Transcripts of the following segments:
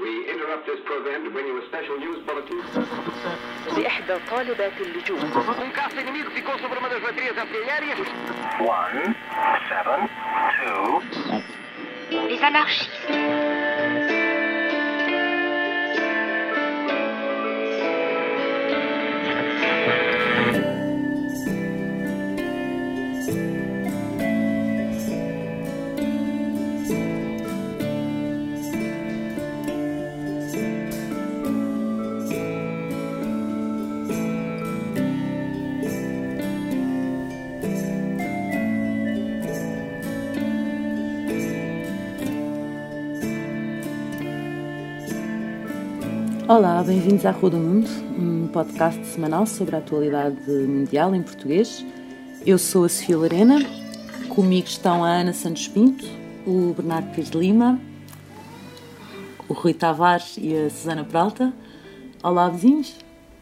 We interrupt this program to bring you a special news bulletin. لإحدى طالبات اللجوء Um caça inimigo ficou sobre uma das baterias artilhérias. One, seven, two, Les anarchistes. Olá, bem-vindos à Rua do Mundo, um podcast semanal sobre a atualidade mundial em português. Eu sou a Sofia Lorena, comigo estão a Ana Santos Pinto, o Bernardo Pires de Lima, o Rui Tavares e a Susana Peralta. Olá, vizinhos.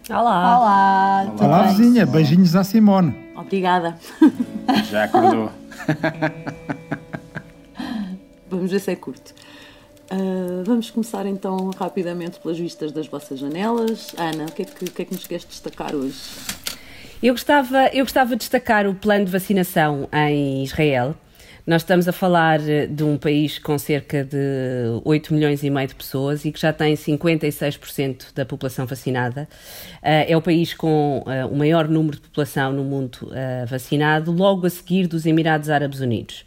Olá. Olá, tudo Olá, bem? vizinha. Beijinhos à Simone. Obrigada. Já acordou. Vamos ver se é curto. Ah, vamos começar então rapidamente pelas vistas das vossas janelas. Ana, o que é que, que, é que nos queres destacar hoje? Eu gostava, eu gostava de destacar o plano de vacinação em Israel. Nós estamos a falar de um país com cerca de 8 milhões e meio de pessoas e que já tem 56% da população vacinada. Eh, É o país com eh, o maior número de população no mundo vacinado, logo a seguir dos Emirados Árabes Unidos.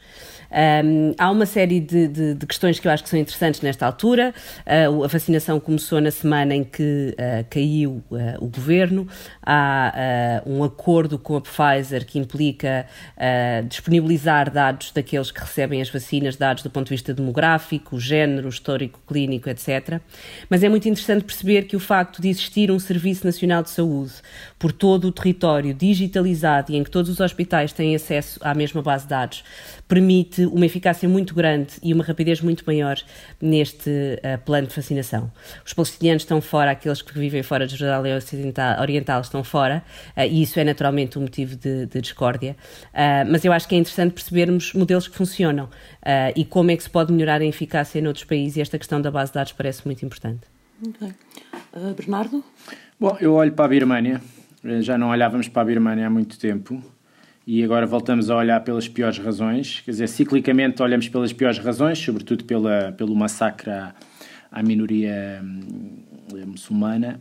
Um, há uma série de, de- de questões que eu acho que são interessantes nesta altura. Uh, a vacinação começou na semana em que uh, caiu uh, o governo. Há um acordo com a Pfizer que implica disponibilizar dados daqueles que recebem as vacinas, dados do ponto de vista demográfico, género, histórico, clínico, etc. Mas é muito interessante perceber que o facto de existir um Serviço Nacional de Saúde por todo o território digitalizado e em que todos os hospitais têm acesso à mesma base de dados permite uma eficácia muito grande e uma rapidez muito maior neste uh, plano de vacinação. Os palestinianos estão fora, aqueles que vivem fora de Jerusalém Ocidental, Oriental estão fora, uh, e isso é naturalmente um motivo de, de discórdia. Uh, mas eu acho que é interessante percebermos modelos que funcionam uh, e como é que se pode melhorar a eficácia noutros países, e esta questão da base de dados parece muito importante. Ok. Ah, Bernardo? Bom, eu olho para a Birmânia. Já não olhávamos para a Birmânia há muito tempo. E agora voltamos a olhar pelas piores razões. Quer dizer, ciclicamente olhamos pelas piores razões, sobretudo pela, pelo massacre à, minoria hum, muçulmana.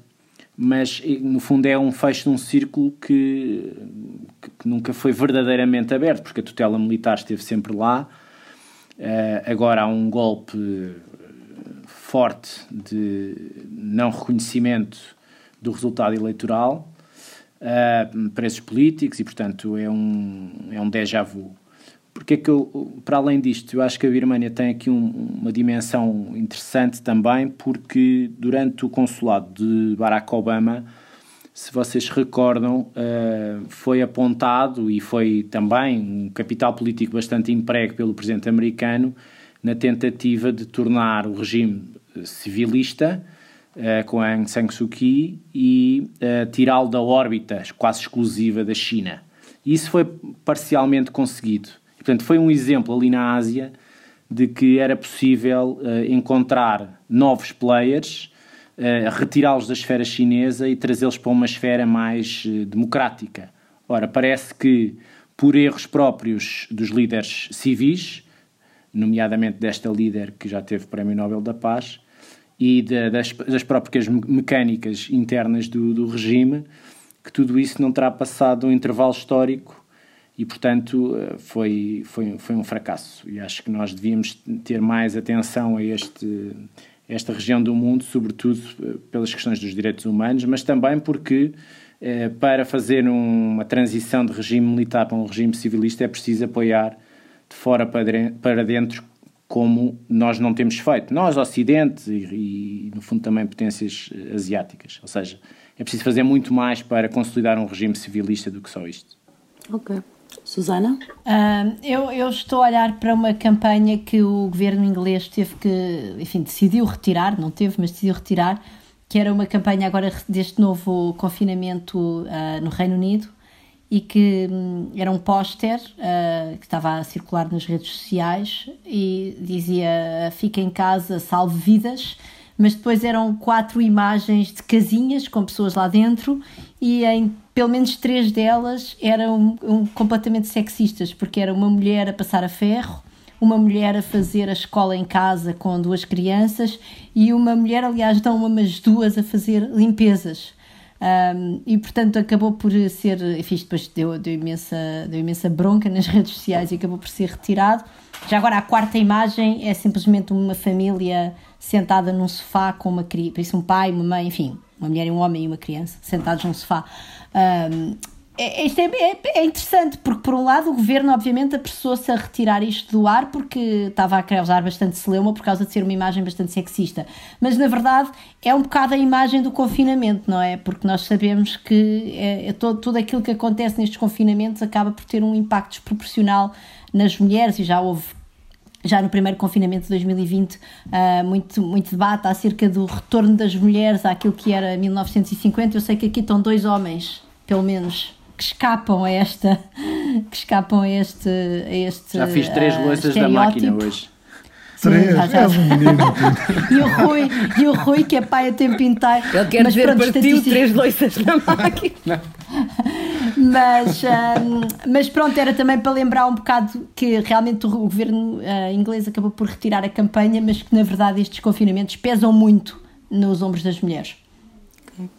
Mas, no fundo, é um fecho de um círculo que, que- nunca foi verdadeiramente aberto, porque a tutela militar esteve sempre lá. Eh, agora há um golpe forte de não reconhecimento do resultado eleitoral uh, esses políticos e, portanto, é um, é um déjà vu. Porque é que eu, para além disto, eu acho que a Birmania tem aqui um- uma dimensão interessante também, porque durante o consulado de Barack Obama, se vocês recordam, eh, foi apontado e foi também um capital político bastante emprego pelo presidente americano na tentativa de tornar o regime eh, civilista eh, com Aung San Suu Kyi e eh, tirá-lo da órbita quase exclusiva da China. E isso foi parcialmente conseguido. E, portanto, foi um exemplo ali na Ásia de que era possível eh, encontrar novos players, retirá-los da esfera chinesa e trazê-los para uma esfera mais democrática. Ora, parece que por erros próprios dos líderes civis, nomeadamente desta líder que já teve o Prémio Nobel da Paz, e da- das, das próprias me- mecânicas internas do, do regime, que tudo isso não terá passado um intervalo histórico e, portanto, eh, foi, foi, foi um fracasso. E acho que nós devíamos ter mais atenção a este, esta região do mundo, sobretudo eh, pelas questões dos direitos humanos, mas também porque eh, para fazer um- uma transição de regime militar para um regime civilista é preciso apoiar de fora para dentro como nós não temos feito. Nós, Ocidente e, e, no fundo, também potências eh, asiáticas. Ou seja, é preciso fazer muito mais para consolidar um regime civilista do que só isto. Ok. Susana? Ah, eu, eu estou a olhar para uma campanha que o governo inglês teve que, enfim, decidiu retirar, não teve, mas decidiu retirar, que era uma campanha agora deste novo confinamento ah, no Reino Unido e que hum, era um póster uh, que estava a circular nas redes sociais e dizia fica em casa, salve vidas, mas depois eram quatro imagens de casinhas com pessoas lá dentro e em pelo menos três delas eram um, completamente sexistas, porque era uma mulher a passar a ferro, uma mulher a fazer a escola em casa com duas crianças e uma mulher, aliás, dão umas duas a fazer limpezas. Um, e portanto acabou por ser, enfim, depois deu, deu, imensa, deu imensa bronca nas redes sociais e acabou por ser retirado. Já agora a quarta imagem é simplesmente uma família sentada num sofá com uma criança, um pai, uma mãe, enfim, uma mulher um homem e uma criança sentados num sofá. Um, é, isto é, é, é, interessante, porque por um lado o governo obviamente apressou-se a retirar isto do ar porque estava a causar bastante celeuma por causa de ser uma imagem bastante sexista. Mas na verdade é um bocado a imagem do confinamento, não é? Porque nós sabemos que é, é todo, tudo aquilo que acontece nestes confinamentos acaba por ter um impacto desproporcional nas mulheres e já houve já no primeiro confinamento de 2020, uh, ah, muito, muito debate acerca do retorno das mulheres àquilo que era 1950. Eu sei que aqui estão dois homens, pelo menos, que escapam a esta que escapam a este, a este já fiz três uh, louças da máquina hoje Três, já, já. Um e, o Rui, e o Rui, que é pai a tempo inteiro. Ele quer mas, ver pronto, partiu três louças na máquina. mas, um, mas pronto, era também para lembrar um bocado que realmente o governo uh, inglês acabou por retirar a campanha, mas que na verdade estes confinamentos pesam muito nos ombros das mulheres. Okay.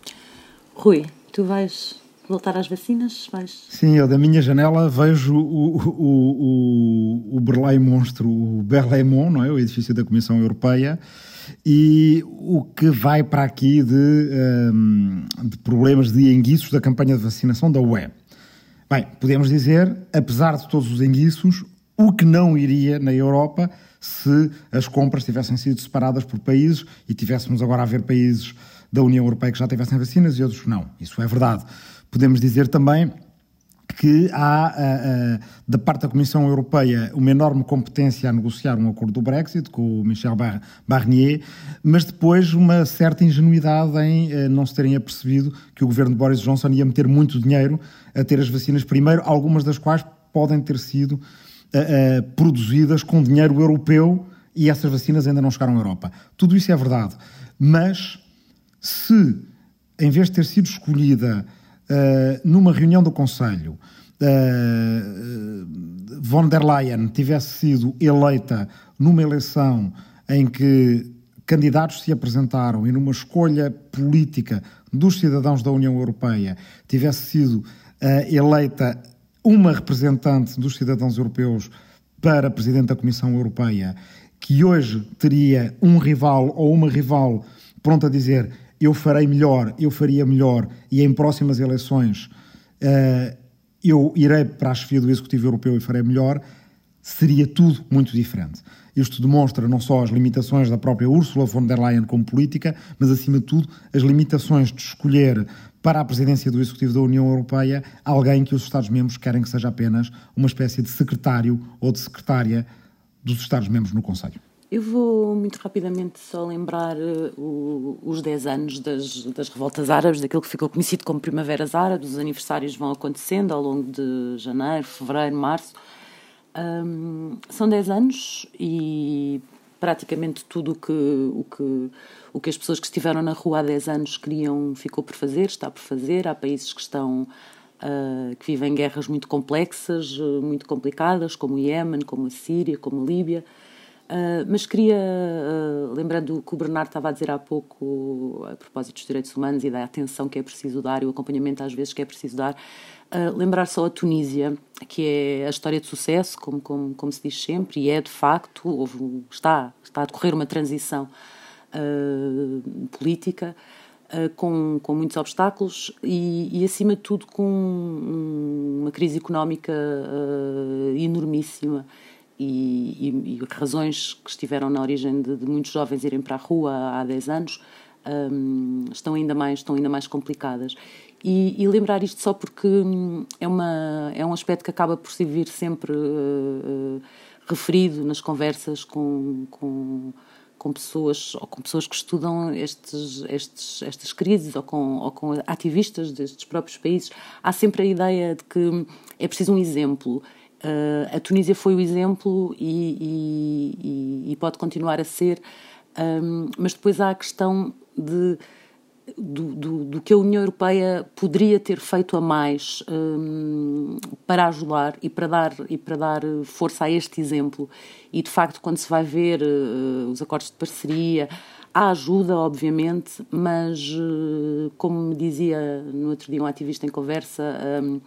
Rui, tu vais voltar às vacinas? Vais... Sim, eu da minha janela vejo o, o, o, o Berlay monstro, o Berlaymont, não é? o edifício da Comissão Europeia, e o que vai para aqui de, um, de problemas de enguiços da campanha de vacinação da UE. Bem, podemos dizer, apesar de todos os enguiços, o que não iria na Europa se as compras tivessem sido separadas por países e tivéssemos agora a ver países da União Europeia que já tivessem vacinas e outros não. Isso é verdade. Podemos dizer também que há, uh, uh, da parte da Comissão Europeia, uma enorme competência a negociar um acordo do Brexit com o Michel Barnier, mas depois uma certa ingenuidade em uh, não se terem apercebido que o governo de Boris Johnson ia meter muito dinheiro a ter as vacinas primeiro, algumas das quais podem ter sido produzidas com dinheiro europeu e essas vacinas ainda não chegaram à Europa. Tudo isso é verdade, mas se, em vez de ter sido escolhida uh, numa reunião do Conselho, uh, von der Leyen tivesse sido eleita numa eleição em que candidatos se apresentaram e numa escolha política dos cidadãos da União Europeia tivesse sido uh, eleita uma representante dos cidadãos europeus para Presidente da Comissão Europeia, que hoje teria um rival ou uma rival pronta a dizer eu farei melhor, eu faria melhor e em próximas eleições uh, eu irei para a chefia do Executivo Europeu e farei melhor, seria tudo muito diferente. Isto demonstra não só as limitações da própria Ursula von der Leyen como política, mas acima de tudo as limitações de escolher para a presidência do Executivo da União Europeia alguém que os Estados-membros querem que seja apenas uma espécie de secretário ou de secretária dos Estados-membros no Conselho. Eu vou muito rapidamente só lembrar uh, o, os 10 anos das, das revoltas árabes, daquilo que ficou conhecido como Primaveras Árabes. Os aniversários vão acontecendo ao longo de janeiro, fevereiro, março. Um, são 10 anos e praticamente tudo o que, o, que, o que as pessoas que estiveram na rua há 10 anos queriam ficou por fazer, está por fazer. Há países que estão. Uh, que vivem guerras muito complexas, uh, muito complicadas, como o Iémen, como a Síria, como a Líbia. Uh, mas queria, uh, lembrando o que o Bernardo estava a dizer há pouco, a propósito dos direitos humanos e da atenção que é preciso dar e o acompanhamento às vezes que é preciso dar, uh, lembrar só a Tunísia, que é a história de sucesso, como, como, como se diz sempre, e é de facto, houve, está, está a decorrer uma transição política. Com, com muitos obstáculos e, e, acima de tudo, com uma crise económica enormíssima e, e, razões que estiveram na origem de, de, muitos jovens irem para a rua há 10 anos um, estão, ainda mais, estão ainda mais complicadas. E, e, lembrar isto só porque hum, é, uma, é um aspecto que acaba por se vir sempre uh, uh, referido nas conversas com, com, com pessoas ou com pessoas que estudam estes, estes, estas crises ou com, ou com ativistas destes próprios países, há sempre a ideia de que é preciso um exemplo. Uh, a Tunísia foi o exemplo e, e, e pode continuar a ser, um, mas depois há a questão de do, do, do, que a União Europeia poderia ter feito a mais um, para ajudar e para, dar, e para dar força a este exemplo. E de facto, quando se vai ver uh, os acordos de parceria, há ajuda, obviamente, mas uh, como me dizia no outro dia um ativista em conversa, um,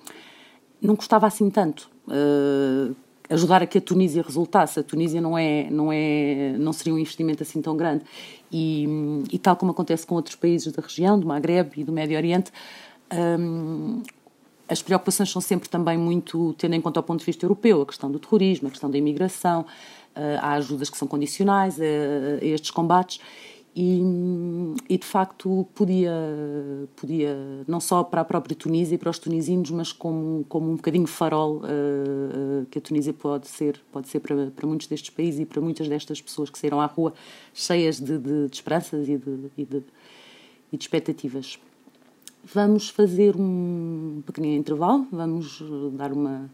não custava assim tanto. Uh, ajudar a que a Tunísia resultasse. A Tunísia não é, não é, não seria um investimento assim tão grande. E, e tal como acontece com outros países da região, do Maghreb e do Médio Oriente, um, as preocupações são sempre também muito tendo em conta o ponto de vista europeu, a questão do terrorismo, a questão da imigração, uh, há ajudas que são condicionais a, a estes combates e, e, de facto podia, podia, não só para a própria Tunísia e para os tunisinos, mas como, como um bocadinho farol uh, uh, que a Tunísia pode ser, pode ser para, para muitos destes países e para muitas destas pessoas que saíram à rua cheias de, de, de esperanças e de, e de, e de expectativas. Vamos fazer um pequenino intervalo, vamos dar uma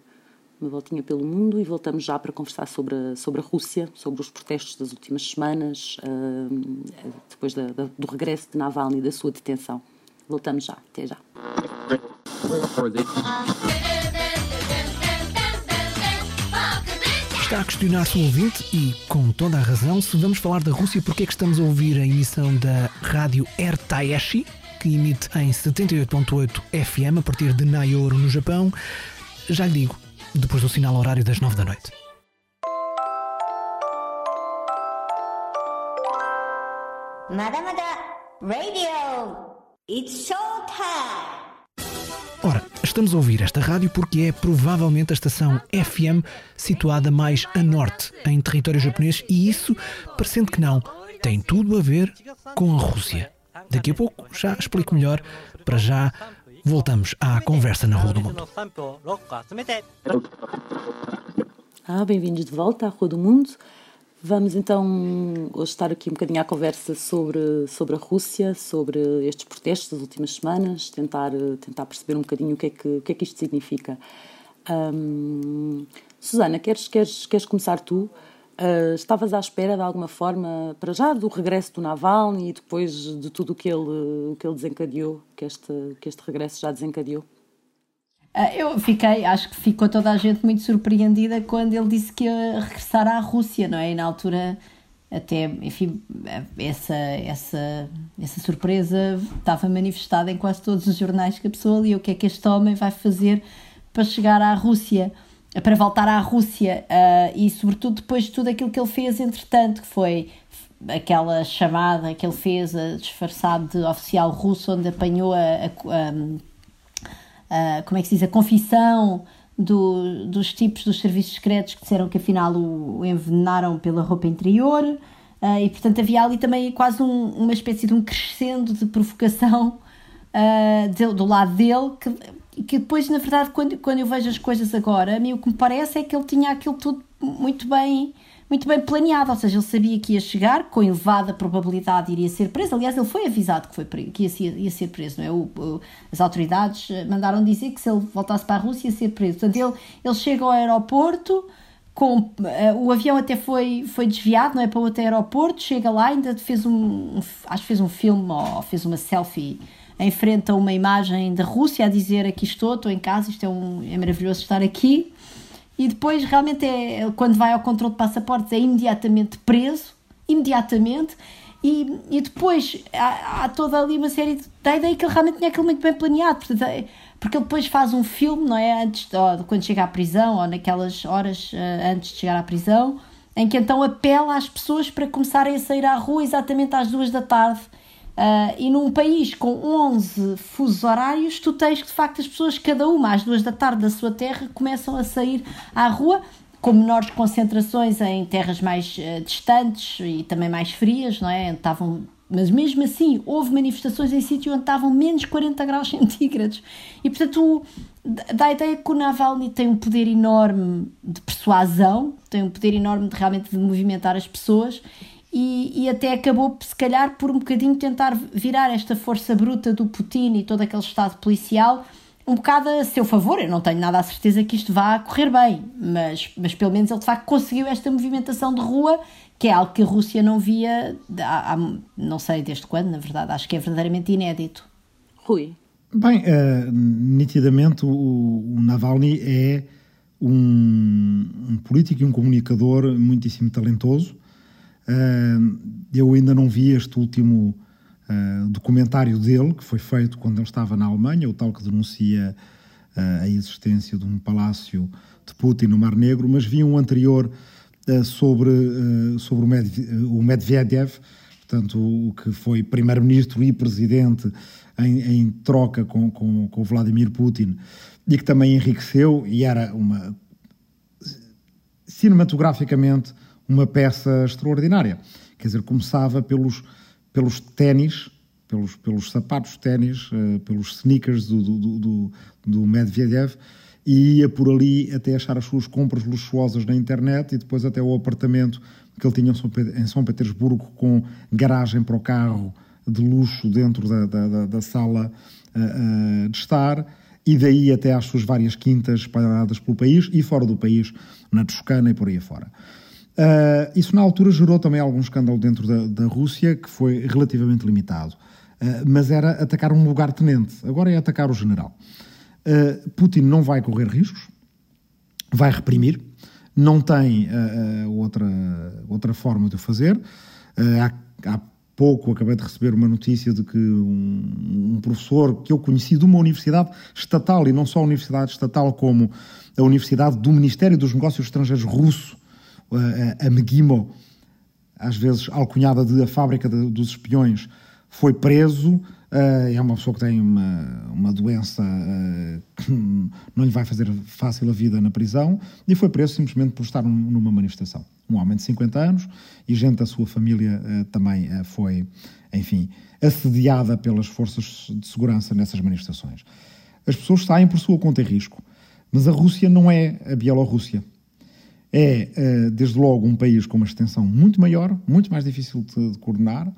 uma voltinha pelo mundo e voltamos já para conversar sobre a, sobre a Rússia, sobre os protestos das últimas semanas, uh, depois da, da, do regresso de Navalny e da sua detenção. Voltamos já, até já. Está a questionar-se o ouvinte, e com toda a razão, se vamos falar da Rússia, porque é que estamos a ouvir a emissão da rádio Ertaeshi, que emite em 78.8 FM a partir de Naioro, no Japão. Já lhe digo, depois do sinal horário das nove da noite. Radio. It's showtime. Ora, estamos a ouvir esta rádio porque é provavelmente a estação FM situada mais a norte, em território japonês, e isso, parecendo que não, tem tudo a ver com a Rússia. Daqui a pouco já explico melhor. Para já, Voltamos à conversa na Rua do Mundo. Ah, bem-vindos de volta à Rua do Mundo. Vamos então hoje estar aqui um bocadinho à conversa sobre, sobre a Rússia, sobre estes protestos das últimas semanas, tentar, tentar perceber um bocadinho o que é que, o que, é que isto significa. Um, Susana, queres, queres, queres começar tu? Uh, estavas à espera de alguma forma, para já, do regresso do Navalny e depois de tudo o que ele, que ele desencadeou, que este, que este regresso já desencadeou? Uh, eu fiquei, acho que ficou toda a gente muito surpreendida quando ele disse que ia regressar à Rússia, não é? E na altura, até, enfim, essa, essa, essa surpresa estava manifestada em quase todos os jornais que a pessoa lia. O que é que este homem vai fazer para chegar à Rússia? Para voltar à Rússia uh, e, sobretudo, depois de tudo aquilo que ele fez, entretanto, que foi aquela chamada que ele fez a, disfarçado de oficial russo, onde apanhou a, a, a como é que se diz, a confissão do, dos tipos dos serviços secretos que disseram que afinal o, o envenenaram pela roupa interior. Uh, e portanto havia ali também quase um, uma espécie de um crescendo de provocação uh, de, do lado dele que que depois, na verdade, quando, quando eu vejo as coisas agora, a mim o que me parece é que ele tinha aquilo tudo muito bem muito bem planeado, ou seja, ele sabia que ia chegar, com elevada probabilidade iria ser preso. Aliás, ele foi avisado que, foi que ia, ser, ia ser preso, não é? O, o, as autoridades eh, mandaram dizer que se ele voltasse para a Rússia ia ser preso. Portanto, ele, ele chega ao aeroporto, com, uh, o avião até foi, foi desviado, não é? Para outro aeroporto, chega lá, ainda fez um, um acho que fez um filme ou fez uma selfie enfrenta uma imagem da Rússia a dizer aqui estou, estou em casa, isto é, um, é maravilhoso estar aqui. E depois realmente é quando vai ao controle de passaportes é imediatamente preso, imediatamente. E, e depois há, há toda ali uma série de, da ideia que ele realmente tinha aquilo muito bem planeado, portanto, é, porque ele depois faz um filme, não é? Antes de, quando chega à prisão ou naquelas horas uh, antes de chegar à prisão, em que então apela às pessoas para começarem a sair à rua exatamente às duas da tarde Uh, e num país com 11 fusos horários, tu tens que de facto as pessoas, cada uma às duas da tarde da sua terra, começam a sair à rua, com menores concentrações em terras mais uh, distantes e também mais frias, não é? Estavam, mas mesmo assim, houve manifestações em sítios onde estavam menos 40 graus centígrados. E portanto, dá a ideia que o Navalny tem um poder enorme de persuasão, tem um poder enorme de realmente de movimentar as pessoas e, e, até acabou, se calhar, por um bocadinho tentar virar esta força bruta do Putin e todo aquele Estado policial um bocado a seu favor. Eu não tenho nada a certeza que isto vá correr bem, mas, mas pelo menos ele de facto conseguiu esta movimentação de rua, que é algo que a Rússia não via há, há não sei desde quando, na verdade, acho que é verdadeiramente inédito. Rui. Bem, uh, nitidamente o, o Navalny é um, um, político e um comunicador muitíssimo talentoso. Eu ainda não vi este último uh, documentário dele, que foi feito quando ele estava na Alemanha, o tal que denuncia uh, a existência de um palácio de Putin no Mar Negro, mas vi um anterior sobre, sobre o, Medvedev, portanto, o que foi primeiro-ministro e presidente em, em troca com, com, com Vladimir Putin e que também enriqueceu e era uma cinematograficamente uma peça extraordinária. Quer dizer, começava pelos, pelos ténis, pelos, pelos sapatos ténis, uh, pelos sneakers do, do, do, do Medvedev e ia por ali até achar as suas compras luxuosas na internet e depois até o apartamento que ele tinha em São Petersburgo com garagem para o carro de luxo dentro da, da, da sala uh, uh, de estar e daí até às suas várias quintas espalhadas pelo país e fora do país, na Toscana e por aí fora. Uh, isso na altura gerou também algum escândalo dentro da, da Rússia, que foi relativamente limitado. Uh, mas era atacar um lugar-tenente, agora é atacar o general. Uh, Putin não vai correr riscos, vai reprimir, não tem outra, outra forma de o fazer. há, há pouco acabei de receber uma notícia de que um, um, professor que eu conheci de uma universidade estatal, e não só a universidade estatal, como a Universidade do Ministério dos Negócios Estrangeiros russo, a, a Megimo, às vezes alcunhada de a fábrica de, dos espiões, foi preso. Uh, é uma pessoa que tem uma, uma doença que não lhe vai fazer fácil a vida na prisão e foi preso simplesmente por estar numa manifestação. Um homem de 50 anos e gente da sua família uh, também foi, enfim, assediada pelas forças de segurança nessas manifestações. As pessoas saem por sua conta e risco, mas a Rússia não é a Bielorrússia. É, desde logo, um país com uma extensão muito maior, muito mais difícil de, de coordenar,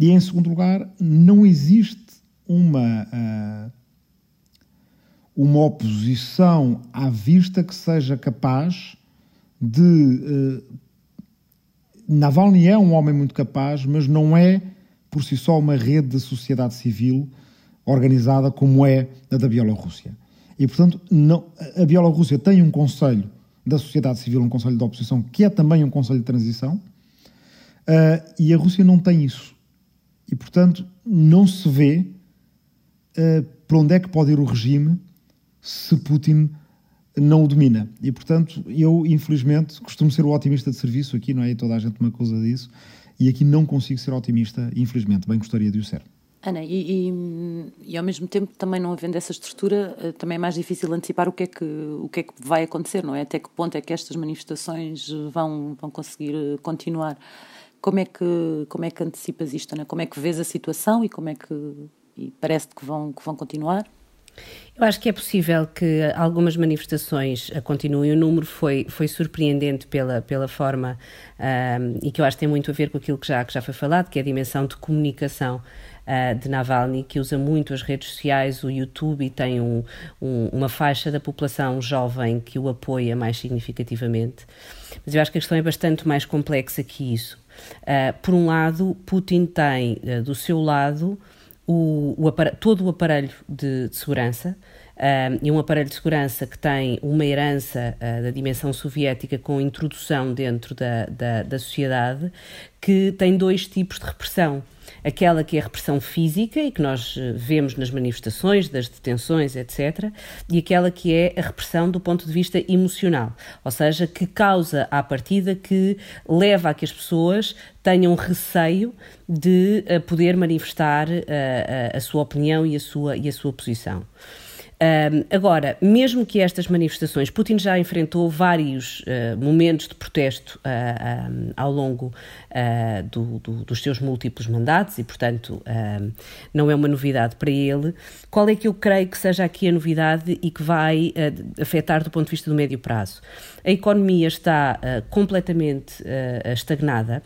e, em segundo lugar, não existe uma, uh, uma oposição à vista que seja capaz de. Uh, Navalny é um homem muito capaz, mas não é por si só uma rede de sociedade civil organizada como é a da Bielorrússia. E, portanto, não, a Bielorrússia tem um conselho da sociedade civil, um conselho de oposição, que é também um conselho de transição, uh, e a Rússia não tem isso. E, portanto, não se vê uh, para onde é que pode ir o regime se Putin não o domina. E, portanto, eu, infelizmente, costumo ser o otimista de serviço aqui, não é? E toda a gente me acusa disso. E aqui não consigo ser otimista, infelizmente. Bem gostaria de o ser. Ana, e, e, e, ao mesmo tempo, também não havendo essa estrutura, eh, também é mais difícil antecipar o que é que, o que, é que vai acontecer, não é? Até que ponto é que estas manifestações vão, vão conseguir eh, continuar. Como é que, como é que antecipas isto, Ana? Como é que vês a situação e como é que e parece que vão, que vão continuar? Eu acho que é possível que algumas manifestações continuem. O número foi, foi surpreendente pela, pela forma um, e que eu acho que tem muito a ver com aquilo que já, que já foi falado, que é a dimensão de comunicação uh, de Navalny, que usa muito as redes sociais, o YouTube e tem um, um, uma faixa da população jovem que o apoia mais significativamente. Mas eu acho que a questão é bastante mais complexa que isso. Uh, por um lado, Putin tem uh, do seu lado o, o todo o aparelho de, de segurança. E um aparelho de segurança que tem uma herança uh, da dimensão soviética com introdução dentro da, da, da sociedade, que tem dois tipos de repressão aquela que é a repressão física e que nós eh, vemos nas manifestações, das detenções, etc., e aquela que é a repressão do ponto de vista emocional, ou seja, que causa à partida que leva a que as pessoas tenham receio de uh, poder manifestar uh, a, a sua opinião e a sua, e a sua posição. Um, agora, mesmo que estas manifestações, Putin já enfrentou vários uh, momentos de protesto uh, um, ao longo uh, do, do, dos seus múltiplos mandatos e, portanto, não é uma novidade para ele. Qual é que eu creio que seja aqui a novidade e que vai afetar do ponto de vista do médio prazo? A economia está completamente estagnada.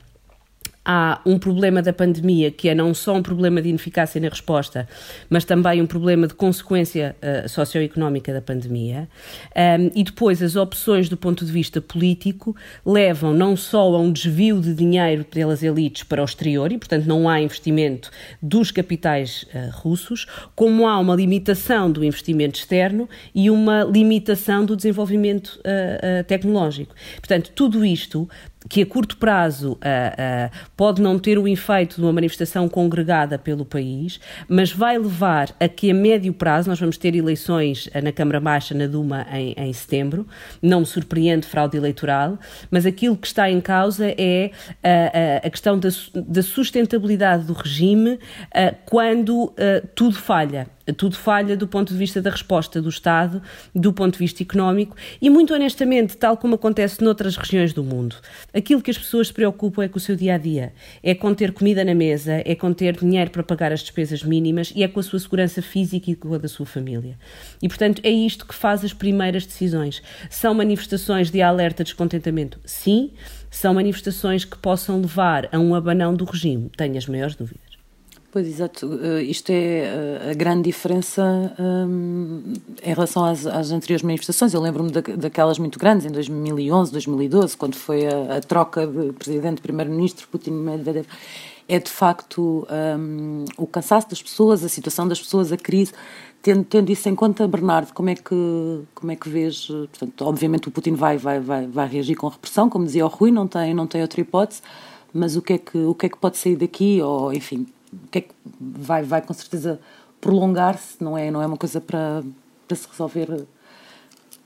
Há um problema da pandemia que é não só um problema de ineficácia na resposta, mas também um problema de consequência uh, socioeconómica da pandemia. Um, e depois as opções do ponto de vista político levam não só a um desvio de dinheiro pelas elites para o exterior e, portanto, não há investimento dos capitais uh, russos, como há uma limitação do investimento externo e uma limitação do desenvolvimento uh, tecnológico. Portanto, tudo isto que a curto prazo uh, uh, pode não ter o efeito de uma manifestação congregada pelo país, mas vai levar a que a médio prazo, nós vamos ter eleições na Câmara Baixa, na Duma, em, em setembro, não me surpreende fraude eleitoral, mas aquilo que está em causa é uh, a questão da, da, sustentabilidade do regime quando tudo falha tudo falha do ponto de vista da resposta do Estado, do ponto de vista económico e, muito honestamente, tal como acontece noutras regiões do mundo, aquilo que as pessoas se preocupam é com o seu dia a dia, é com ter comida na mesa, é com ter dinheiro para pagar as despesas mínimas e é com a sua segurança física e com a da sua família. E, portanto, é isto que faz as primeiras decisões. São manifestações de alerta de descontentamento? Sim. São manifestações que possam levar a um abanão do regime? Tenho as maiores dúvidas. Pois, exato. Uh, isto é uh, a grande diferença um, em relação às, às, anteriores manifestações. Eu lembro-me da, daquelas muito grandes, em 2011, 2012, quando foi a, a troca de presidente-primeiro-ministro Putin-Medvedev. É de facto um, o cansaço das pessoas, a situação das pessoas, a crise. Tendo, tendo isso em conta, Bernardo, como é que, como é que vês? Portanto, obviamente o Putin vai, vai, vai, vai reagir com repressão, como dizia o Rui, não tem, não tem outra hipótese mas o que é que o que é que pode sair daqui ou enfim que é que vai, vai com certeza prolongar-se, não é, não é uma coisa para, para se resolver.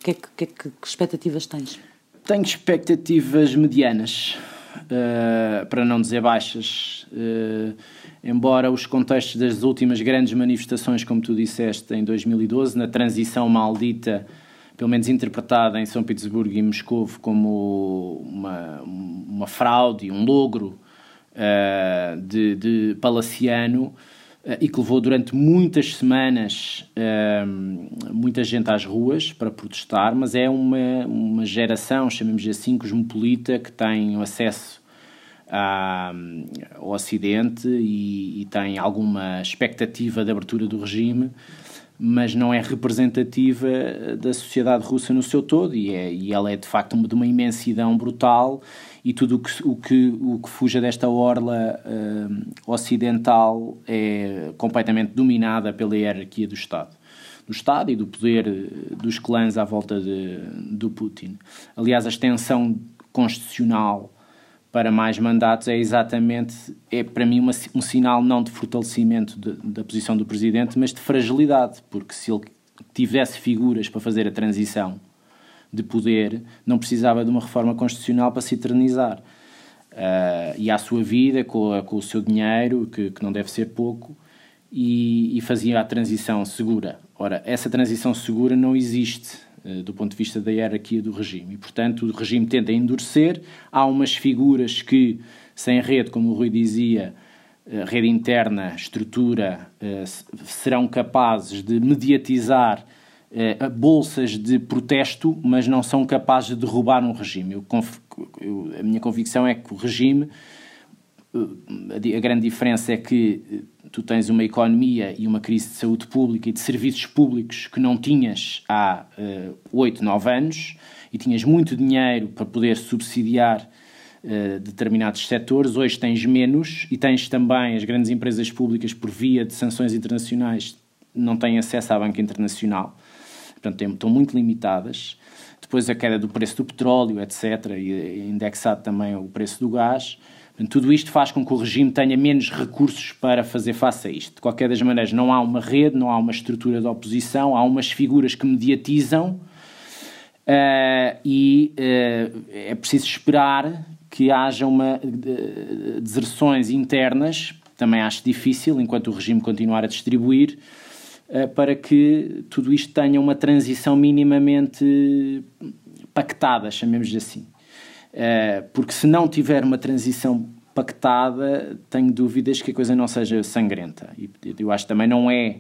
Que, é que, que, é que, que expectativas tens? Tenho expectativas medianas, uh, para não dizer baixas. Uh, embora os contextos das últimas grandes manifestações, como tu disseste, em 2012, na transição maldita, pelo menos interpretada em São Petersburgo e Moscou como uma, uma fraude, um logro uh, de, de Palaciano uh, e que levou durante muitas semanas uh, muita gente às ruas para protestar, mas é uma, uma geração, chamemos assim, cosmopolita, que tem acesso à, ao Ocidente e, e tem alguma expectativa de abertura do regime mas não é representativa da sociedade russa no seu todo e, é, e ela é de facto de uma imensidão brutal e tudo o que, o que, o que fuja desta orla uh, ocidental é completamente dominada pela hierarquia do Estado. Do Estado e do poder eh, dos clãs à volta de, do Putin. Aliás, a extensão constitucional para mais mandatos é exatamente, é para mim uma, um sinal não de fortalecimento de, da posição do Presidente, mas de fragilidade, porque se ele tivesse figuras para fazer a transição de poder, não precisava de uma reforma constitucional para se eternizar. Uh, e à sua vida, com, com o seu dinheiro, que, que, não deve ser pouco, e, e, fazia a transição segura. Ora, essa transição segura não existe uh, do ponto de vista da hierarquia do regime. E, portanto, o regime tenta endurecer. Há umas figuras que, sem rede, como o Rui dizia, uh, rede interna, estrutura, serão capazes de mediatizar eh, bolsas de protesto, mas não são capazes de derrubar um regime. Eu, eu, a minha convicção é que o regime, eh, a, grande diferença é que eh, tu tens uma economia e uma crise de saúde pública e de serviços públicos que não tinhas há oito, uh, nove anos e tinhas muito dinheiro para poder subsidiar determinados setores. Hoje tens menos e tens também as grandes empresas públicas, por via de sanções internacionais, não têm acesso à banca internacional portanto estão muito limitadas. Depois a queda do preço do petróleo, etc., e indexado também o preço do gás. Portanto, tudo isto faz com que o regime tenha menos recursos para fazer face a isto. De qualquer das maneiras, não há uma rede, não há uma estrutura de oposição, há umas figuras que mediatizam uh, e uh, é preciso esperar que haja uma uh, deserções internas, também acho difícil, enquanto o regime continuar a distribuir, eh, para que tudo isto tenha uma transição minimamente pactada, chamemos assim. Eh, porque se não tiver uma transição pactada, tenho dúvidas que a coisa não seja sangrenta. E eu acho que também não é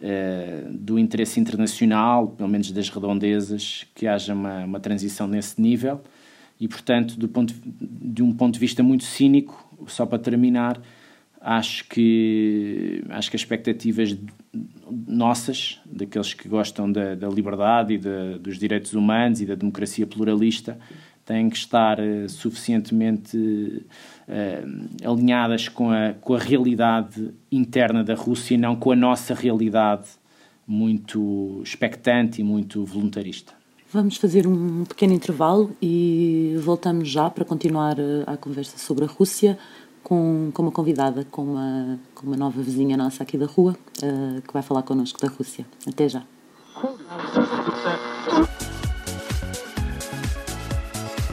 eh, do interesse internacional, pelo menos das redondezas, que haja uma, uma transição nesse nível. E, portanto, do ponto, de um ponto de vista muito cínico, só para terminar, acho que, acho que as expectativas nossas, daqueles que gostam da, da liberdade e de, dos direitos humanos e da democracia pluralista, têm que estar uh, suficientemente uh, alinhadas com a, com a realidade interna da Rússia e não com a nossa realidade muito expectante e muito voluntarista. Vamos fazer um pequeno intervalo e voltamos já para continuar eh, a conversa sobre a Rússia com, com uma convidada, com uma, com uma nova vizinha nossa aqui da rua, uh, que vai falar connosco da Rússia. Até já.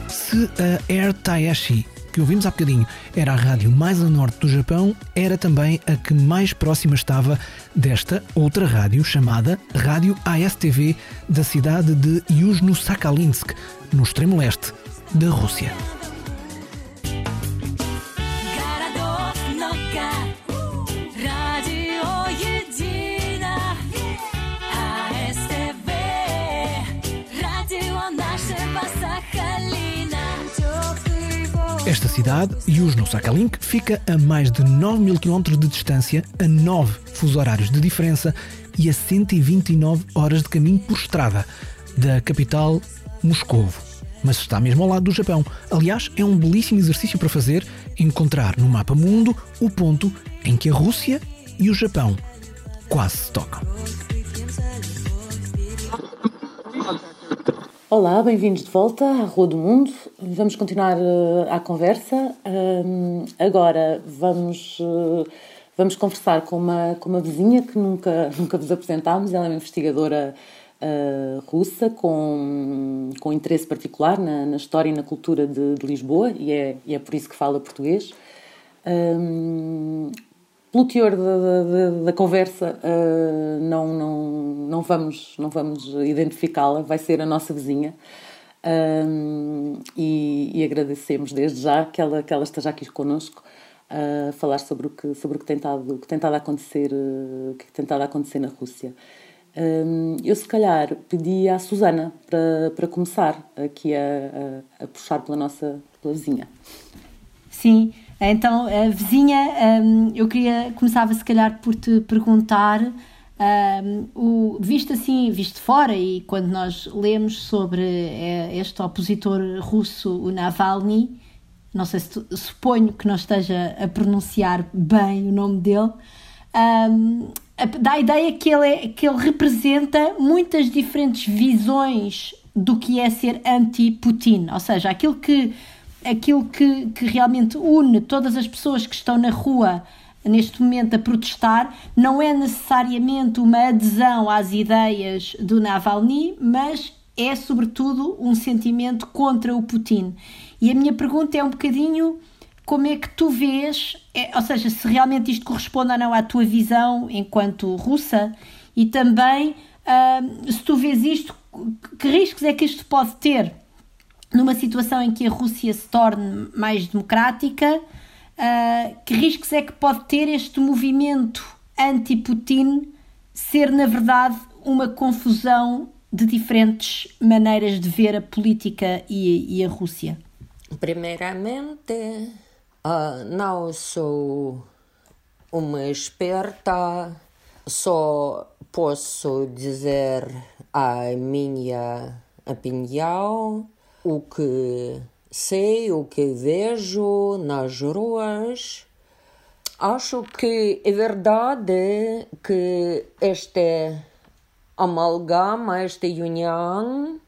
Se a Air Taeshi, que ouvimos há bocadinho, era a rádio mais a norte do Japão, era também a que mais próxima estava desta outra rádio chamada Rádio ASTV da cidade de Yuzhno-Sakhalinsk, no extremo leste da Rússia. Cidade, Yuzhno-Sakhalink, fica a mais de 9 mil quilómetros de distância, a 9 fuso horários de diferença e a 129 horas de caminho por estrada da capital Moscovo. Mas está mesmo ao lado do Japão. Aliás, é um belíssimo exercício para fazer encontrar no mapa mundo o ponto em que a Rússia e o Japão quase se tocam. Olá, bem-vindos de volta à Rua do Mundo. Vamos continuar uh, a conversa. Agora vamos, uh, vamos conversar com uma, com uma vizinha que nunca, nunca vos apresentámos. Ela é uma investigadora uh, russa com, com interesse particular na, na história e na cultura de, de Lisboa e é, e é por isso que fala português. Pelo teor da, da, da conversa, uh, não, não, não vamos, não vamos identificá-la, vai ser a nossa vizinha. Um, e, e, agradecemos desde já que ela, que ela esteja aqui connosco a falar sobre o que, sobre o que, tem, estado, o que tem estado a acontecer, o que tem estado a acontecer na Rússia. Um, eu, se calhar, pedi à Susana para, para começar aqui a, a, a puxar pela nossa pela vizinha. Sim, então, vizinha, um, eu queria, começava se calhar por te perguntar, um, o, visto assim, visto fora, e quando nós lemos sobre eh, este opositor russo, o Navalny, não sei se tu, suponho que não esteja a pronunciar bem o nome dele, um, dá a ideia que ele, é, que ele representa muitas diferentes visões do que é ser anti-Putin, ou seja, aquilo que aquilo que, que realmente une todas as pessoas que estão na rua neste momento a protestar não é necessariamente uma adesão às ideias do Navalny, mas é sobretudo um sentimento contra o Putin. E a minha pergunta é um bocadinho como é que tu vês, é, ou seja, se realmente isto corresponde ou não à tua visão enquanto russa e também uh, se tu vês isto, que riscos é que isto pode ter numa situação em que a Rússia se torne mais democrática, uh, que riscos é que pode ter este movimento anti-Putin ser, na verdade, uma confusão de diferentes maneiras de ver a política e, e a Rússia? Primeiramente, uh, não sou uma esperta, só posso dizer a minha opinião o que sei, o que vejo nas ruas. Acho que é verdade que este amalgama, esta união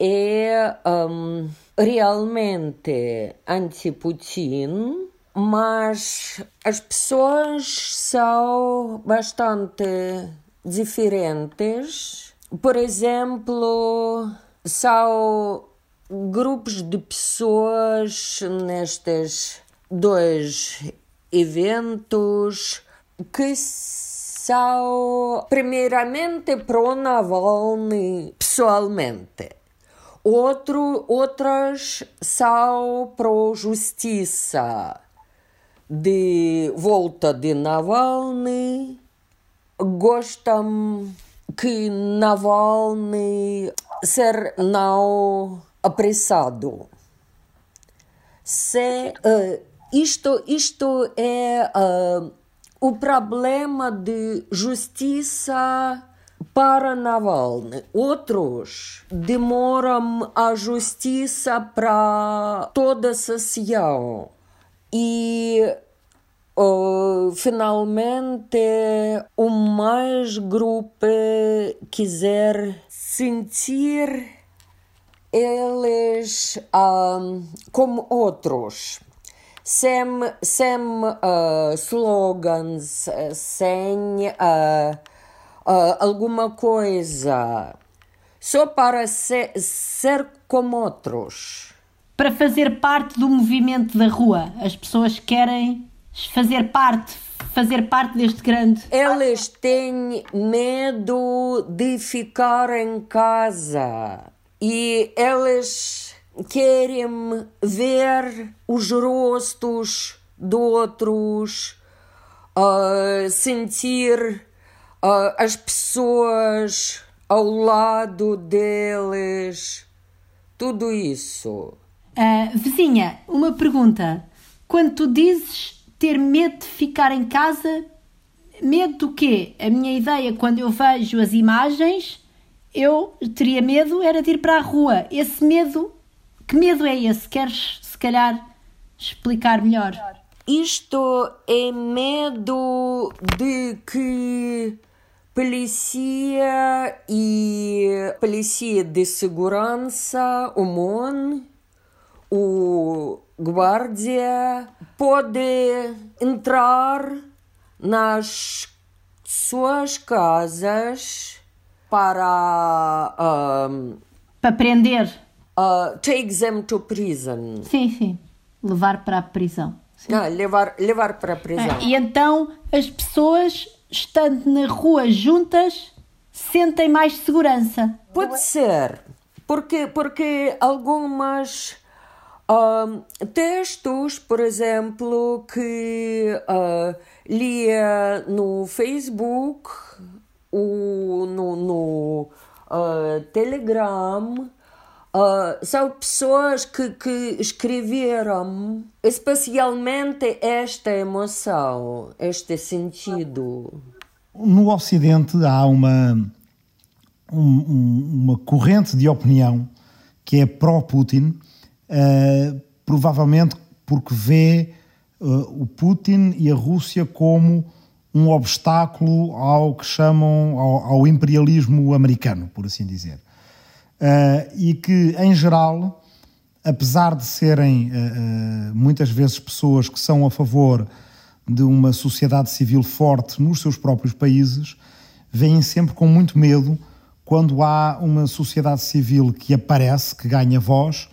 é um, realmente anti-Putin, mas as pessoas são bastante diferentes. Por exemplo, são grupos de pessoas nestes dois eventos que são primeiramente pro Navalny pessoalmente. Outro, outras são pro justiça de volta de Navalny. Gostam que Navalny ser não apressado. Se uh, isto, isto é uh, o problema de justiça para Navalny. Outros demoram a justiça para toda a sessão. E uh, finalmente o mais grupo quiser sentir eles uh, como outros sem, sem uh, slogans, sem uh, uh, alguma coisa, só para ser, ser como outros. Para fazer parte do movimento da rua, as pessoas querem fazer parte, fazer parte deste grande. Eles têm medo de ficar em casa e eles querem ver os rostos de outros, uh, sentir uh, as pessoas ao lado deles, tudo isso. Uh, vizinha, uma pergunta. Quando tu dizes ter medo de ficar em casa, medo do quê? A minha ideia, quando eu vejo as imagens, eu teria medo era de ir para a rua. Esse medo, que medo é esse? Queres, se calhar, explicar melhor? Isto é medo de que polícia e polícia de segurança, o MON, o guarda, pode entrar nas suas casas para um, para prender. uh, take them to prison. Sim sim. Levar para a prisão. Ah, levar levar para a prisão. Ah, e então as pessoas estando na rua juntas, sentem mais segurança. Pode ser, porque, porque algumas textos, por exemplo, que uh, lia no Facebook, ou no, no uh, Telegram, Uh, são pessoas que, que escreveram especialmente esta emoção, este sentido. No Ocidente há uma, um, uma corrente de opinião que é pró-Putin, uh, provavelmente porque vê uh, o Putin e a Rússia como um obstáculo ao que chamam ao, ao imperialismo americano, por assim dizer. Uh, e que, em geral, apesar de serem uh, muitas vezes pessoas que são a favor de uma sociedade civil forte nos seus próprios países, veem sempre com muito medo quando há uma sociedade civil que aparece, que ganha voz,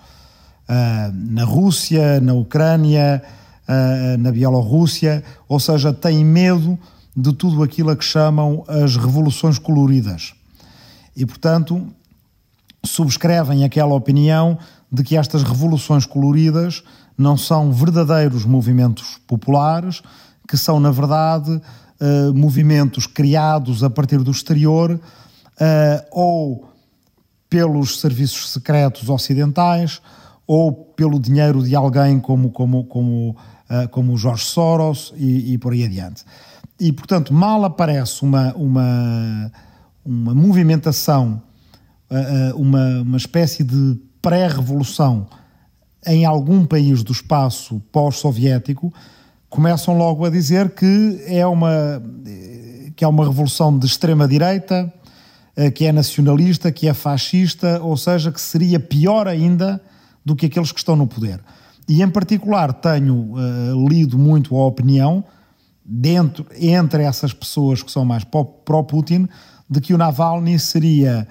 uh, na Rússia, na Ucrânia, uh, na Bielorrússia, ou seja, têm medo de tudo aquilo a que chamam as revoluções coloridas. E, portanto, subscrevem aquela opinião de que estas revoluções coloridas não são verdadeiros movimentos populares, que são, na verdade, uh, movimentos criados a partir do exterior uh, ou pelos serviços secretos ocidentais ou pelo dinheiro de alguém como, como, como, uh, como Jorge Soros e, e por aí adiante. E, portanto, mal aparece uma, uma, uma movimentação uma, uma espécie de pré-revolução em algum país do espaço pós-soviético, começam logo a dizer que é uma, que é uma revolução de extrema-direita, que é nacionalista, que é fascista, ou seja, que seria pior ainda do que aqueles que estão no poder. E, em particular, tenho uh, lido muito a opinião, dentro, entre essas pessoas que são mais pró-Putin, de que o Navalny seria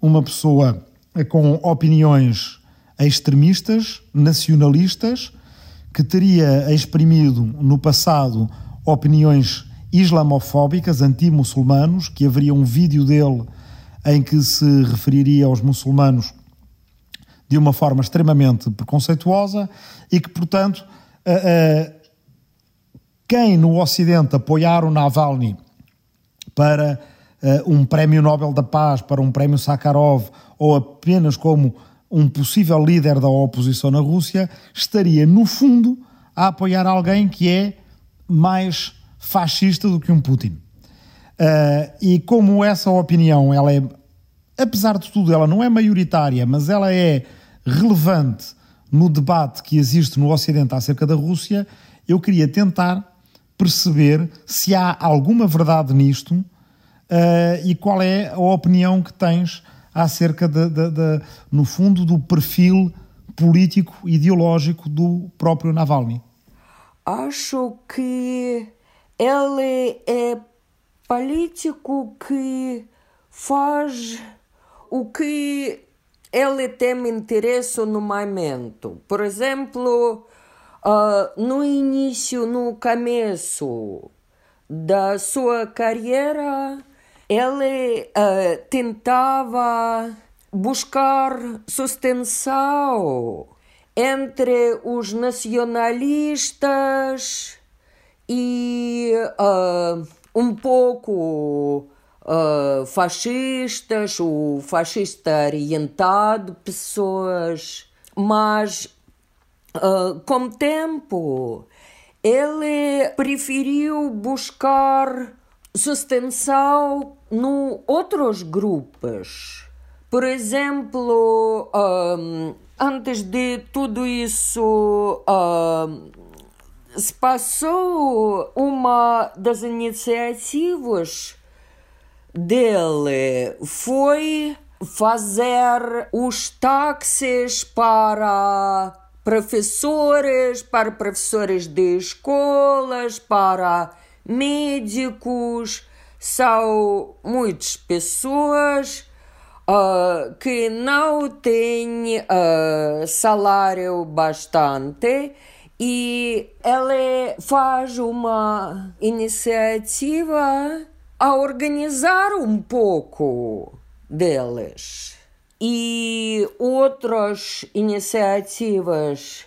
uma pessoa com opiniões extremistas, nacionalistas, que teria exprimido no passado opiniões islamofóbicas, anti-muçulmanos, que haveria um vídeo dele em que se referiria aos muçulmanos de uma forma extremamente preconceituosa e que, portanto, quem no Ocidente apoiar o Navalny para uh, um prémio Nobel da Paz, para um prémio Sakharov, ou apenas como um possível líder da oposição na Rússia, estaria, no fundo, a apoiar alguém que é mais fascista do que um Putin. Uh, e como essa opinião, ela é, apesar de tudo, ela não é maioritária, mas ela é relevante no debate que existe no Ocidente acerca da Rússia, eu queria tentar perceber se há alguma verdade nisto uh, e qual é a opinião que tens acerca, de, de, de, no fundo, do perfil político ideológico do próprio Navalny. Acho que ele é político que faz o que ele tem interesse no momento. Por exemplo, uh, no início, no começo da sua carreira, ele uh, tentava buscar sustentação entre os nacionalistas e uh, um pouco uh, fascistas, o fascista orientado, pessoas, mas uh, com tempo ele preferiu buscar sustentação no outros grupos. Por exemplo, um, antes de tudo isso um, se passou uma das iniciativas dele foi fazer os táxis para professores, para professores de escolas, para médicos. São muitas pessoas uh, que não têm uh, salário bastante e ele faz uma iniciativa a organizar um pouco deles. E outras iniciativas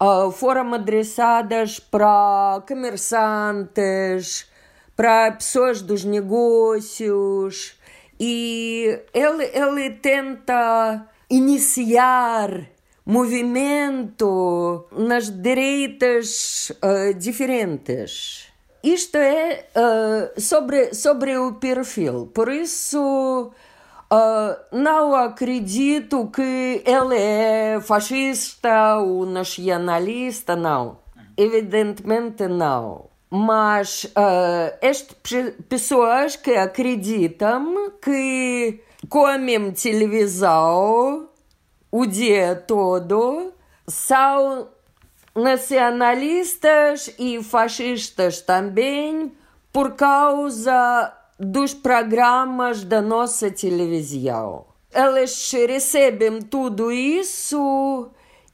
uh, foram adressadas para comerciantes, para pessoas dos negócios, e ele, ele tenta iniciar movimento nas direitas uh, diferentes. Isto é uh, sobre, sobre o perfil. Por isso, uh, não acredito que ele é fascista ou nacionalista, não. Evidentemente não. Mas uh, estas pessoas que acreditam que com a mesma televisão o dia todo são nacionalistas e fascistas também por causa dos programas da nossa televisão. Eles recebem tudo isso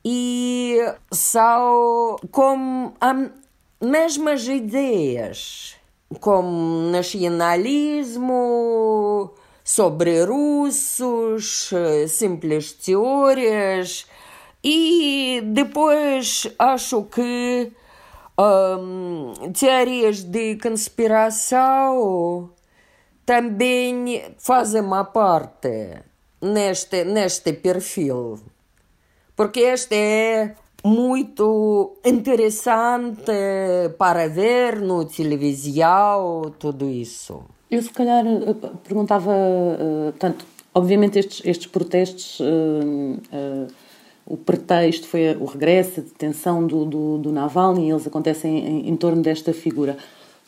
e são com as mesmas ideias, como nacionalismo, sobre russos, eh, simples teorias, e depois acho que um, teorias de conspiração também fazem uma parte neste, neste perfil, porque este é muito interessante para ver no televisão, tudo isso. Eu se calhar eh, perguntava, portanto, obviamente estes, estes protestos, uh, uh, o pretexto foi o regresso, a detenção do, do, do Navalny, eles acontecem em, em, torno desta figura.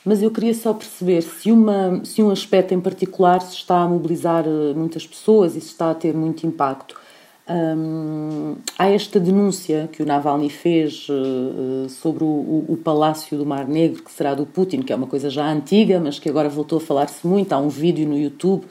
Mas eu queria só perceber se, uma, se um aspecto em particular se está a mobilizar muitas pessoas e se está a ter muito impacto. Um, há esta denúncia que o Navalny fez uh, sobre o, o, o, Palácio do Mar Negro, que será do Putin, que é uma coisa já antiga, mas que agora voltou a falar-se muito. Há um vídeo no YouTube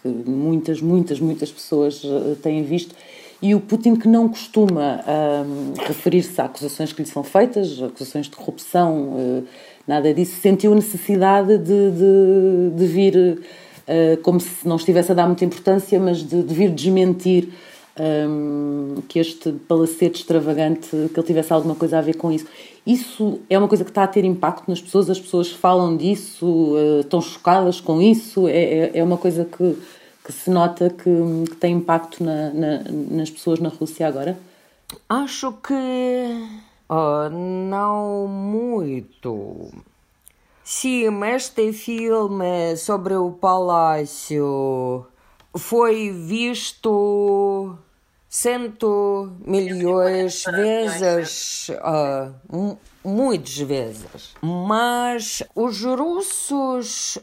que muitas, muitas, muitas pessoas têm visto. E o Putin, que não costuma um, referir-se a acusações que lhe são feitas, acusações de corrupção, uh, nada disso, sentiu necessidade de, de, de vir, como se não estivesse a dar muita importância, mas de, de vir desmentir que este palacete extravagante, que ele tivesse alguma coisa a ver com isso. Isso é uma coisa que está a ter impacto nas pessoas, as pessoas falam disso, uh, estão chocadas com isso, é, é, é uma coisa que, que se nota que, que tem impacto na, na, nas pessoas na Rússia agora? Acho que Uh, não muito. Sim, este filme sobre o palácio foi visto cento milhões vezes, uh, muitas vezes. Mas os russos,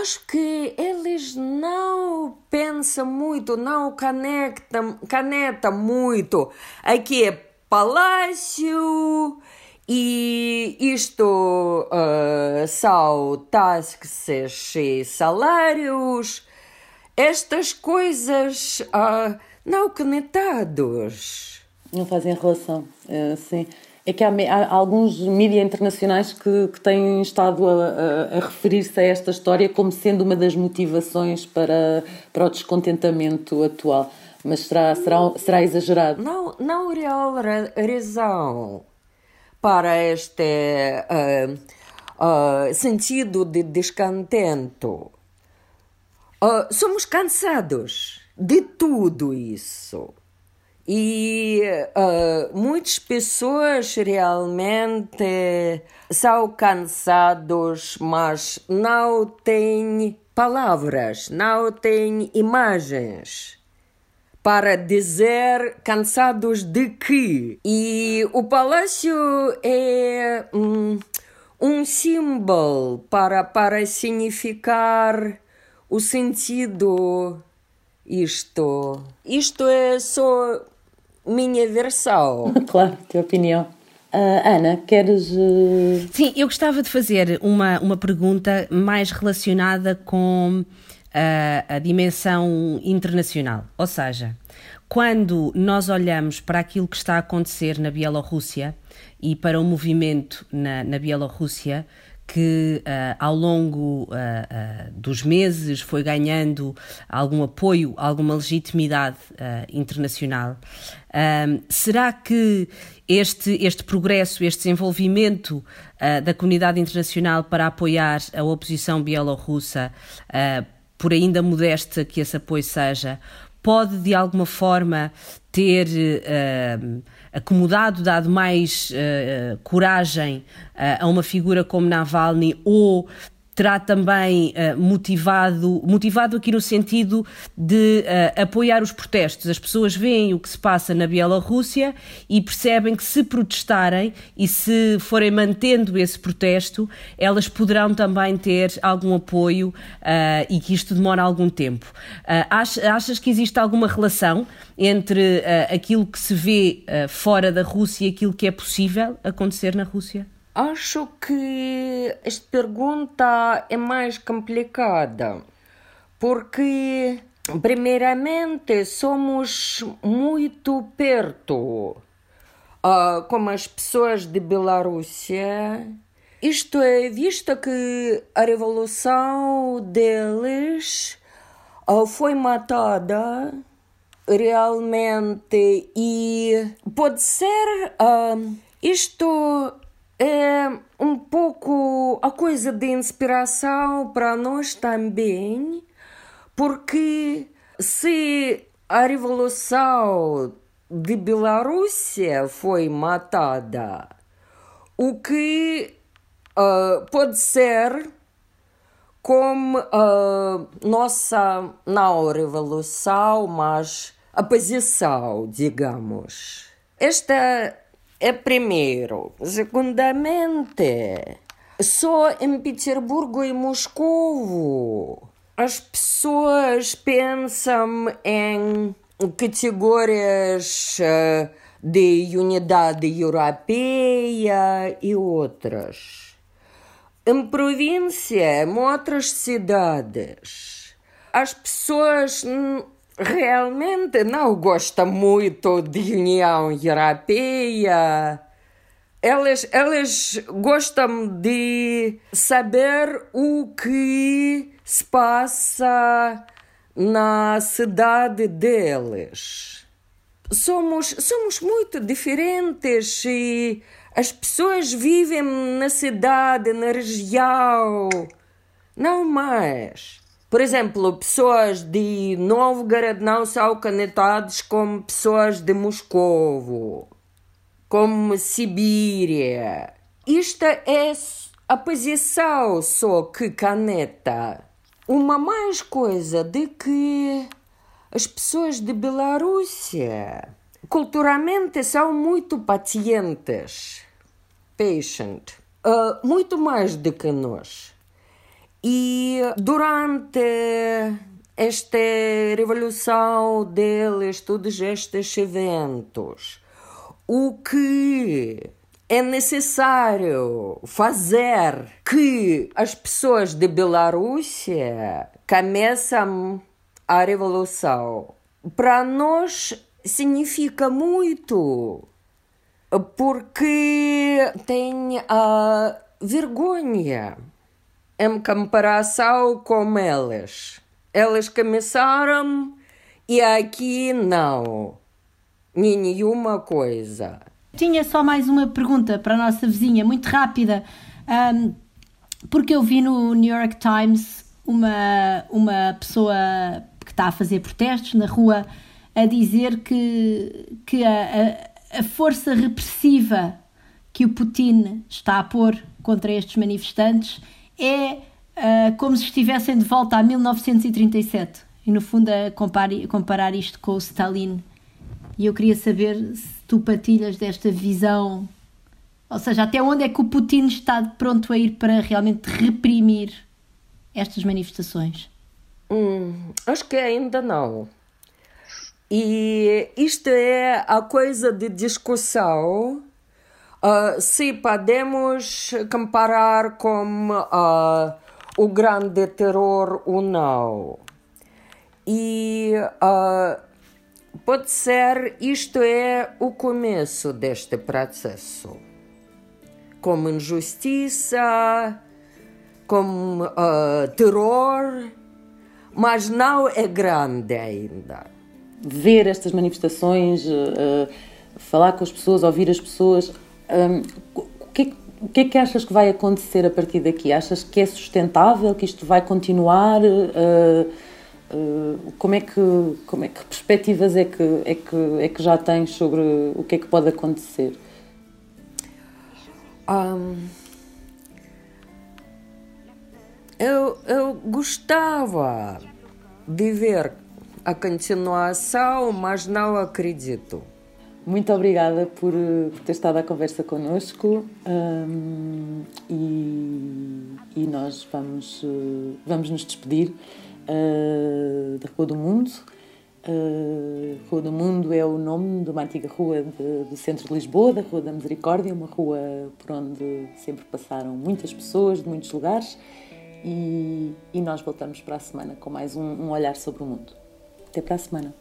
acho que eles não pensam muito, não conectam, caneta muito. Aqui é palácio e isto uh, são taxas e salários. Estas coisas uh, não conectados. Não fazem relação, uh, sim. É que há, há alguns mídias internacionais que, que, têm estado a, a, a referir-se a esta história como sendo uma das motivações para, para o descontentamento atual. Mas será, será, será exagerado? Não, não real razão para este uh, uh, sentido de descontento. Uh, somos cansados de tudo isso. E muitas pessoas realmente são cansados, mas não têm palavras, não têm imagens para dizer cansados de que. E o palácio é um, um símbolo para, para significar o sentido. Isto. Isto é só minha versão. claro, tua opinião. Uh, Ana, queres. Uh... Sim, eu gostava de fazer uma, uma pergunta mais relacionada com a, a dimensão internacional. Ou seja, quando nós olhamos para aquilo que está a acontecer na Bielorrússia e para o movimento na, na Bielorrússia, que uh, ao longo uh, uh, dos meses foi ganhando algum apoio, alguma legitimidade internacional. será que este, este progresso, este desenvolvimento da comunidade internacional para apoiar a oposição bielorrussa por ainda modesta que esse apoio seja, pode de alguma forma ter acomodado, dado mais uh, coragem uh, a uma figura como Navalny ou terá também uh, motivado, motivado aqui no sentido de uh, apoiar os protestos. As pessoas veem o que se passa na Bielorrússia e percebem que se protestarem e se forem mantendo esse protesto, elas poderão também ter algum apoio uh, e que isto demora algum tempo. achas que existe alguma relação entre aquilo que se vê fora da Rússia e aquilo que é possível acontecer na Rússia? Acho que esta pergunta é mais complicada, porque, primeiramente, somos muito perto, uh, como as pessoas de Bielorrússia. Isto é, visto que a revolução deles uh, foi matada realmente e pode ser uh, isto um pouco a coisa de inspiração para nós também, porque se a revolução de Bielorrússia foi matada, o que uh, pode ser como uh, nossa não revolução, mas a posição, digamos. Esta é primeiro. Segundamente, só em Petersburgo e Moscou as pessoas pensam em categorias eh, de unidade europeia e outras. Em província, em outras cidades, as pessoas realmente não gosta muito de União Europeia. Elas, elas gostam de saber o que se passa na cidade deles. Somos, somos muito diferentes e as pessoas vivem na cidade, na região, não mais. Por exemplo, pessoas de Novgorod não são conectadas com pessoas de Moscovo. como Sibíria. Isto é a posição só que caneta. Uma mais coisa de que as pessoas de Bielorrússia culturalmente são muito pacientes, patient, uh, muito mais do que nós. E durante esta revolução deles, todos estes eventos, o que é necessário fazer que as pessoas de Bielorrússia comecem a revolução. Para nós significa muito, porque tem a vergonha em comparação com elas. Elas começaram e aqui não. Nenhuma coisa. Tinha só mais uma pergunta para a nossa vizinha, muito rápida. Um, porque eu vi no New York Times uma, uma pessoa que está a fazer protestos na rua a dizer que, que a, a, a força repressiva que o Putin está a pôr contra estes manifestantes é uh, como se estivessem de volta a 1937 e no fundo a comparar, comparar isto com o Stalin e eu queria saber se tu partilhas desta visão ou seja, até onde é que o Putin está pronto a ir para realmente reprimir estas manifestações? Hum, acho que ainda não. E isto é a coisa de discussão uh, se podemos comparar com uh, o grande terror ou não. E uh, pode ser isto é o começo deste processo. Como injustiça, como terror, mas não é grande ainda ver estas manifestações, uh, falar com as pessoas, ouvir as pessoas. Um, o, que, o que é que achas que vai acontecer a partir daqui? Achas que é sustentável, que isto vai continuar? Uh, uh, como, é que, como é que perspectivas é que, é, que, é que já tens sobre o que é que pode acontecer? Um, eu, eu gostava de ver a continuação, mas não acredito. Muito obrigada por, por ter estado à conversa connosco um, e, e, nós vamos, vamos nos despedir uh, da Rua do Mundo. Uh, Rua do Mundo é o nome de uma antiga rua de, do centro de Lisboa, da Rua da Misericórdia, uma rua por onde sempre passaram muitas pessoas de muitos lugares. E, e nós voltamos para a semana com mais um, um olhar sobre o mundo. Até para a semana.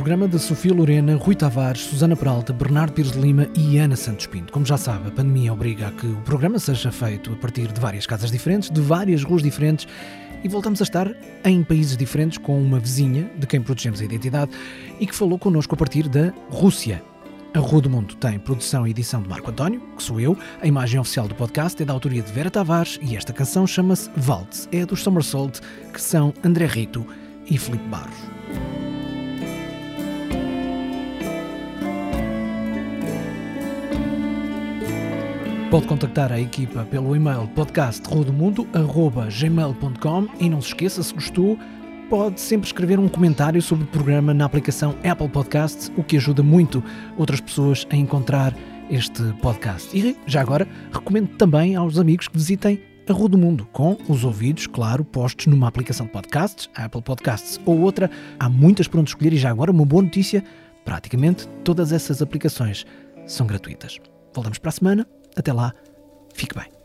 Programa de Sofia Lorena, Rui Tavares, Susana Peralta, Bernardo Pires de Lima e Ana Santos Pinto. Como já sabe, a pandemia obriga a que o programa seja feito a partir de várias casas diferentes, de várias ruas diferentes e voltamos a estar em países diferentes com uma vizinha de quem protegemos a identidade e que falou connosco a partir da Rússia. A Rua do Mundo tem produção e edição de Marco António, que sou eu. A imagem oficial do podcast é da autoria de Vera Tavares e esta canção chama-se Waltz. É dos Somersault, que são André Rito e Felipe Barros. Pode contactar a equipa pelo e-mail podcastrodomundo.gmail.com e não se esqueça, se gostou, pode sempre escrever um comentário sobre o programa na aplicação Apple Podcasts, o que ajuda muito outras pessoas a encontrar este podcast. E já agora, recomendo também aos amigos que visitem a Rua do Mundo, com os ouvidos, claro, postos numa aplicação de podcasts, Apple Podcasts ou outra. Há muitas para onde escolher e já agora uma boa notícia, praticamente todas essas aplicações são gratuitas. Voltamos para a semana. Até lá, fique bem.